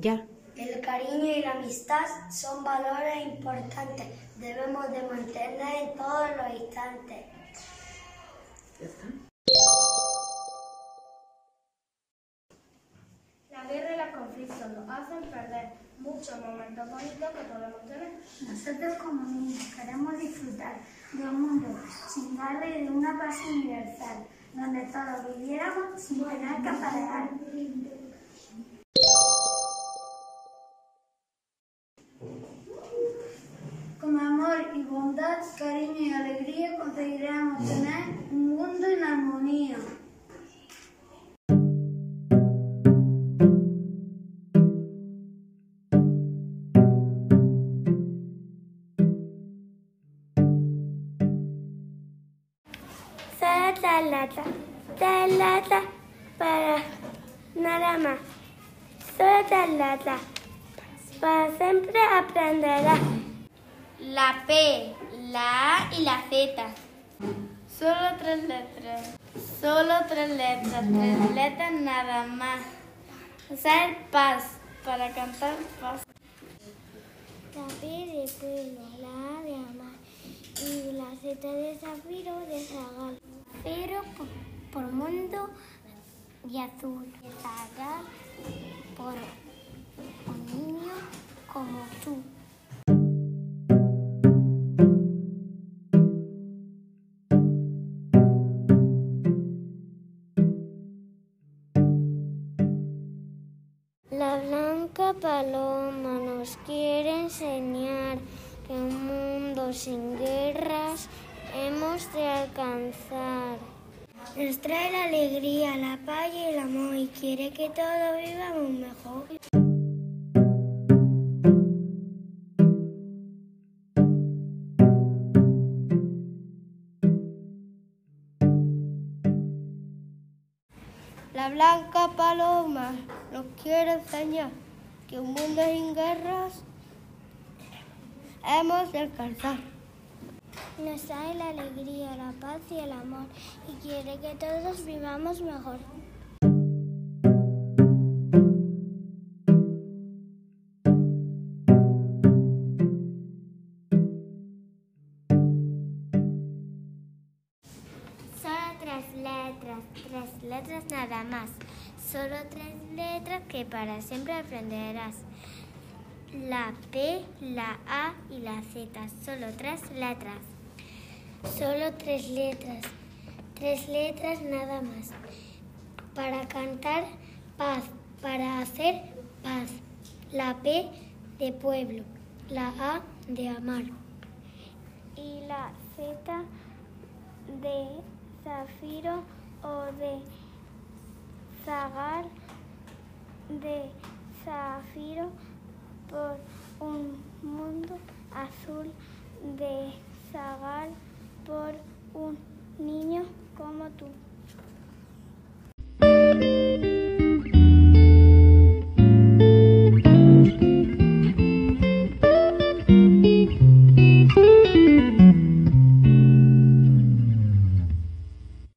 Ya. El cariño y la amistad son valores importantes. Debemos de mantener en todos los instantes. La guerra y los conflictos nos hacen perder muchos momentos bonitos que podemos tener. Nosotros como niños queremos disfrutar de un mundo sin guerra y de una paz universal, donde todos viviéramos sin tener que pelear. Bondad, cariño y alegría conseguiremos tener un mundo en armonía. Solo talata, talata para nada más. Solo talata, para siempre aprenderás. La P, la A y la Z. Solo tres letras. Solo tres letras. Tres letras nada más. Usar paz para cantar paz. La P de pueblo, la A de amar y la Z de zafiro de zagal. Pero por, por mundo y azul. De zagal por un niño como tú. Blanca paloma nos quiere enseñar que un mundo sin guerras hemos de alcanzar. Nos trae la alegría, la paz y el amor y quiere que todos vivamos mejor. La blanca paloma nos quiere enseñar que un mundo sin guerras hemos de alcanzar. Nos trae la alegría, la paz y el amor y quiere que todos vivamos mejor. Tres letras nada más. Solo tres letras que para siempre aprenderás. La P, la A y la Z. Solo tres letras. Solo tres letras. Tres letras nada más. Para cantar paz. Para hacer paz. La P de pueblo. La A de amar. Y la Z de zafiro o de zagar de zafiro por un mundo azul de zagar por un niño como tú.